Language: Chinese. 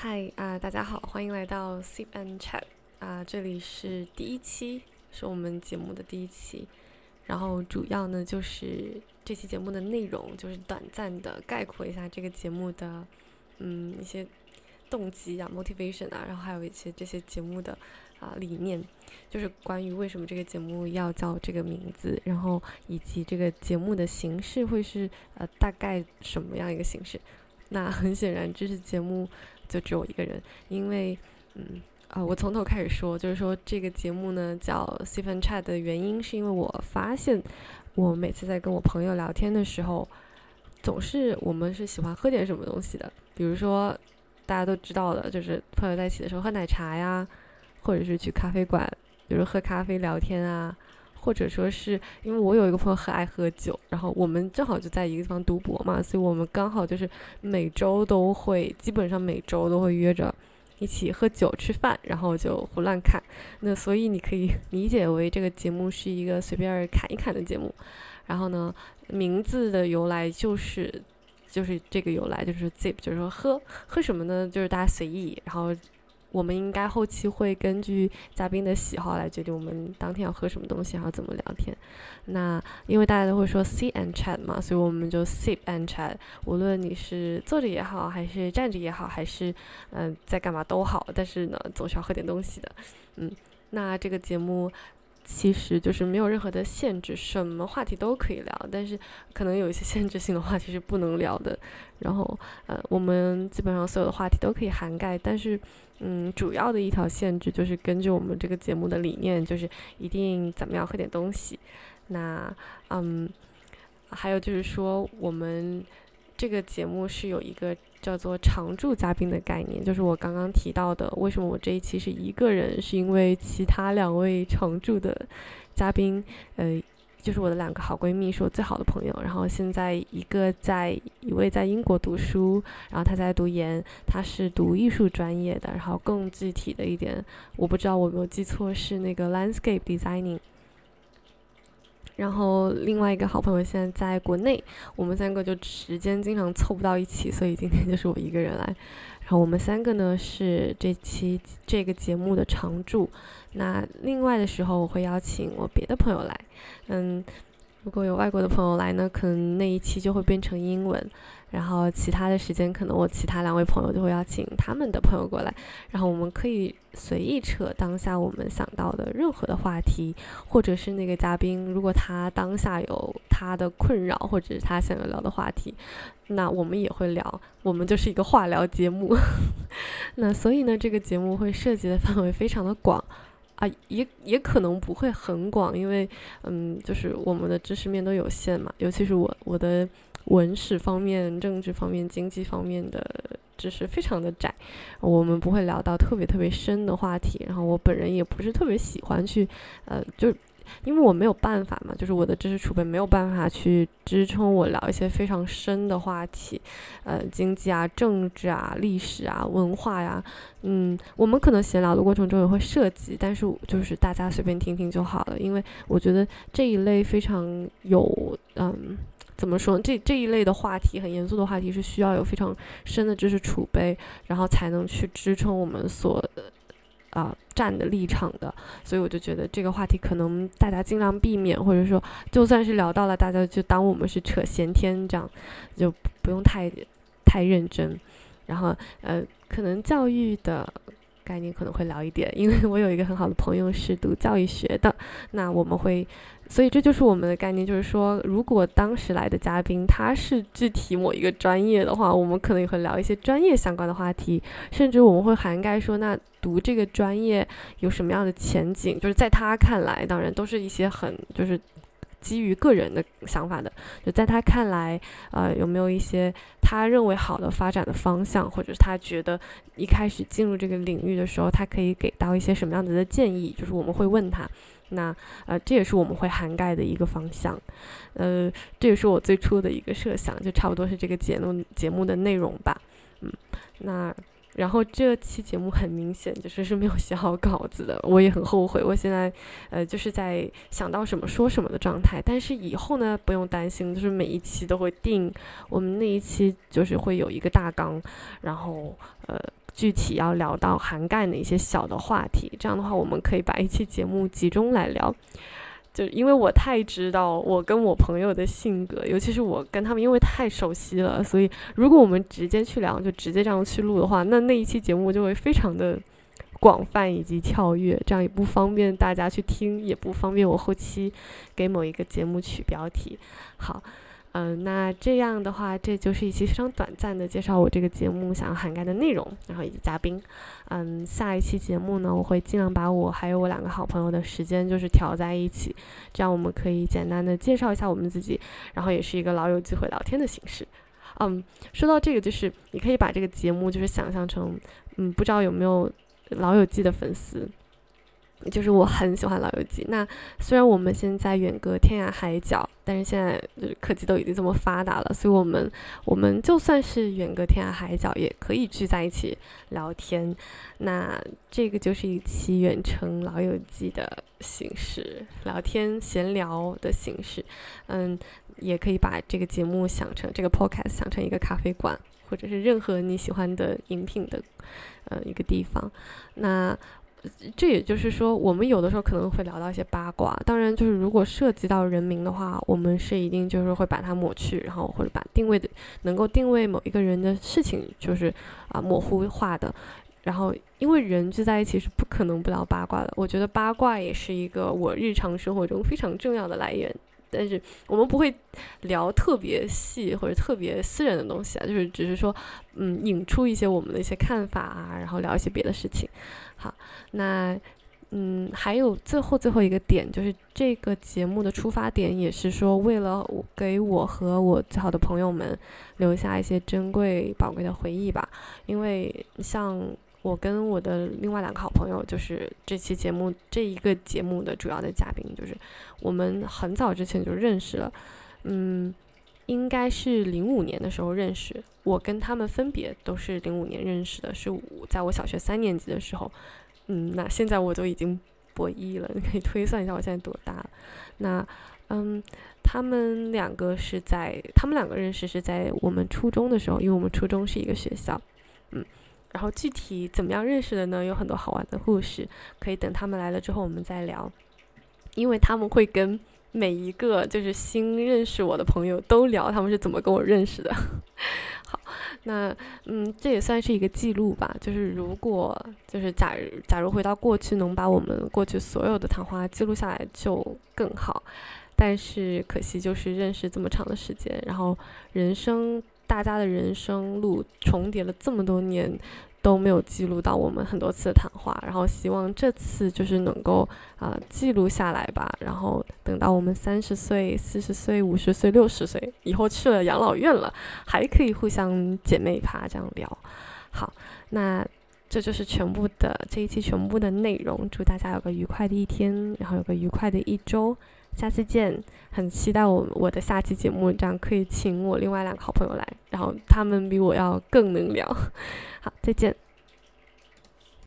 嗨啊，大家好，欢迎来到 Sip and Chat 啊，这里是第一期，是我们节目的第一期。然后主要呢就是这期节目的内容，就是短暂的概括一下这个节目的嗯一些动机啊，motivation 啊，然后还有一些这些节目的啊理念，就是关于为什么这个节目要叫这个名字，然后以及这个节目的形式会是呃大概什么样一个形式。那很显然，这是节目就只有一个人，因为嗯。啊，我从头开始说，就是说这个节目呢叫 s i p and Chat 的原因，是因为我发现我每次在跟我朋友聊天的时候，总是我们是喜欢喝点什么东西的。比如说大家都知道的，就是朋友在一起的时候喝奶茶呀，或者是去咖啡馆，比如喝咖啡聊天啊，或者说是因为我有一个朋友很爱喝酒，然后我们正好就在一个地方读博嘛，所以我们刚好就是每周都会，基本上每周都会约着。一起喝酒吃饭，然后就胡乱看。那所以你可以 理解为这个节目是一个随便侃一侃的节目。然后呢，名字的由来就是就是这个由来就是 zip，就是说喝喝什么呢？就是大家随意。然后。我们应该后期会根据嘉宾的喜好来决定我们当天要喝什么东西，然后怎么聊天。那因为大家都会说 sit and chat 嘛，所以我们就 sit and chat。无论你是坐着也好，还是站着也好，还是嗯在干嘛都好，但是呢总是要喝点东西的。嗯，那这个节目。其实就是没有任何的限制，什么话题都可以聊，但是可能有一些限制性的话题是不能聊的。然后，呃，我们基本上所有的话题都可以涵盖，但是，嗯，主要的一条限制就是根据我们这个节目的理念，就是一定怎么样喝点东西。那，嗯，还有就是说我们。这个节目是有一个叫做常驻嘉宾的概念，就是我刚刚提到的。为什么我这一期是一个人？是因为其他两位常驻的嘉宾，呃，就是我的两个好闺蜜，是我最好的朋友。然后现在一个在一位在英国读书，然后她在读研，她是读艺术专业的。然后更具体的一点，我不知道我有没有记错，是那个 landscape designing。然后另外一个好朋友现在在国内，我们三个就时间经常凑不到一起，所以今天就是我一个人来。然后我们三个呢是这期这个节目的常驻。那另外的时候我会邀请我别的朋友来，嗯，如果有外国的朋友来呢，可能那一期就会变成英文。然后其他的时间，可能我其他两位朋友就会邀请他们的朋友过来，然后我们可以随意扯当下我们想到的任何的话题，或者是那个嘉宾，如果他当下有他的困扰，或者是他想要聊的话题，那我们也会聊。我们就是一个话聊节目。那所以呢，这个节目会涉及的范围非常的广啊，也也可能不会很广，因为嗯，就是我们的知识面都有限嘛，尤其是我我的。文史方面、政治方面、经济方面的知识非常的窄，我们不会聊到特别特别深的话题。然后我本人也不是特别喜欢去，呃，就因为我没有办法嘛，就是我的知识储备没有办法去支撑我聊一些非常深的话题，呃，经济啊、政治啊、历史啊、文化呀，嗯，我们可能闲聊的过程中也会涉及，但是就是大家随便听听就好了，因为我觉得这一类非常有，嗯。怎么说？这这一类的话题很严肃的话题，是需要有非常深的知识储备，然后才能去支撑我们所啊站的立场的。所以我就觉得这个话题可能大家尽量避免，或者说就算是聊到了，大家就当我们是扯闲天这样，就不用太太认真。然后呃，可能教育的。概念可能会聊一点，因为我有一个很好的朋友是读教育学的，那我们会，所以这就是我们的概念，就是说，如果当时来的嘉宾他是具体某一个专业的话，我们可能也会聊一些专业相关的话题，甚至我们会涵盖说，那读这个专业有什么样的前景，就是在他看来，当然都是一些很就是。基于个人的想法的，就在他看来，呃，有没有一些他认为好的发展的方向，或者是他觉得一开始进入这个领域的时候，他可以给到一些什么样子的建议？就是我们会问他，那呃，这也是我们会涵盖的一个方向，呃，这也是我最初的一个设想，就差不多是这个节目节目的内容吧，嗯，那。然后这期节目很明显就是是没有写好稿子的，我也很后悔。我现在呃就是在想到什么说什么的状态。但是以后呢不用担心，就是每一期都会定。我们那一期就是会有一个大纲，然后呃具体要聊到涵盖哪些小的话题，这样的话，我们可以把一期节目集中来聊。就因为我太知道我跟我朋友的性格，尤其是我跟他们，因为太熟悉了，所以如果我们直接去聊，就直接这样去录的话，那那一期节目就会非常的广泛以及跳跃，这样也不方便大家去听，也不方便我后期给某一个节目取标题。好。嗯，那这样的话，这就是一期非常短暂的介绍我这个节目想要涵盖的内容，然后以及嘉宾。嗯，下一期节目呢，我会尽量把我还有我两个好朋友的时间就是调在一起，这样我们可以简单的介绍一下我们自己，然后也是一个老友机会聊天的形式。嗯，说到这个，就是你可以把这个节目就是想象成，嗯，不知道有没有老友记的粉丝。就是我很喜欢《老友记》。那虽然我们现在远隔天涯海角，但是现在就是科技都已经这么发达了，所以我们我们就算是远隔天涯海角，也可以聚在一起聊天。那这个就是一期远程《老友记》的形式，聊天闲聊的形式。嗯，也可以把这个节目想成这个 podcast 想成一个咖啡馆，或者是任何你喜欢的饮品的呃一个地方。那这也就是说，我们有的时候可能会聊到一些八卦。当然，就是如果涉及到人名的话，我们是一定就是会把它抹去，然后或者把定位的能够定位某一个人的事情，就是啊模糊化的。然后，因为人聚在一起是不可能不聊八卦的。我觉得八卦也是一个我日常生活中非常重要的来源。但是我们不会聊特别细或者特别私人的东西啊，就是只是说，嗯，引出一些我们的一些看法啊，然后聊一些别的事情。好，那嗯，还有最后最后一个点，就是这个节目的出发点也是说，为了给我和我最好的朋友们留下一些珍贵宝贵的回忆吧。因为像我跟我的另外两个好朋友，就是这期节目这一个节目的主要的嘉宾，就是我们很早之前就认识了，嗯，应该是零五年的时候认识。我跟他们分别都是零五年认识的，是我在我小学三年级的时候。嗯，那现在我都已经博一了，你可以推算一下我现在多大了。那嗯，他们两个是在他们两个认识是在我们初中的时候，因为我们初中是一个学校。嗯，然后具体怎么样认识的呢？有很多好玩的故事，可以等他们来了之后我们再聊，因为他们会跟。每一个就是新认识我的朋友都聊他们是怎么跟我认识的。好，那嗯，这也算是一个记录吧。就是如果就是假假如回到过去，能把我们过去所有的谈话记录下来就更好。但是可惜就是认识这么长的时间，然后人生大家的人生路重叠了这么多年。都没有记录到我们很多次的谈话，然后希望这次就是能够啊记录下来吧。然后等到我们三十岁、四十岁、五十岁、六十岁以后去了养老院了，还可以互相姐妹趴这样聊。好，那这就是全部的这一期全部的内容。祝大家有个愉快的一天，然后有个愉快的一周。下次见，很期待我我的下期节目，这样可以请我另外两个好朋友来，然后他们比我要更能聊。好，再见。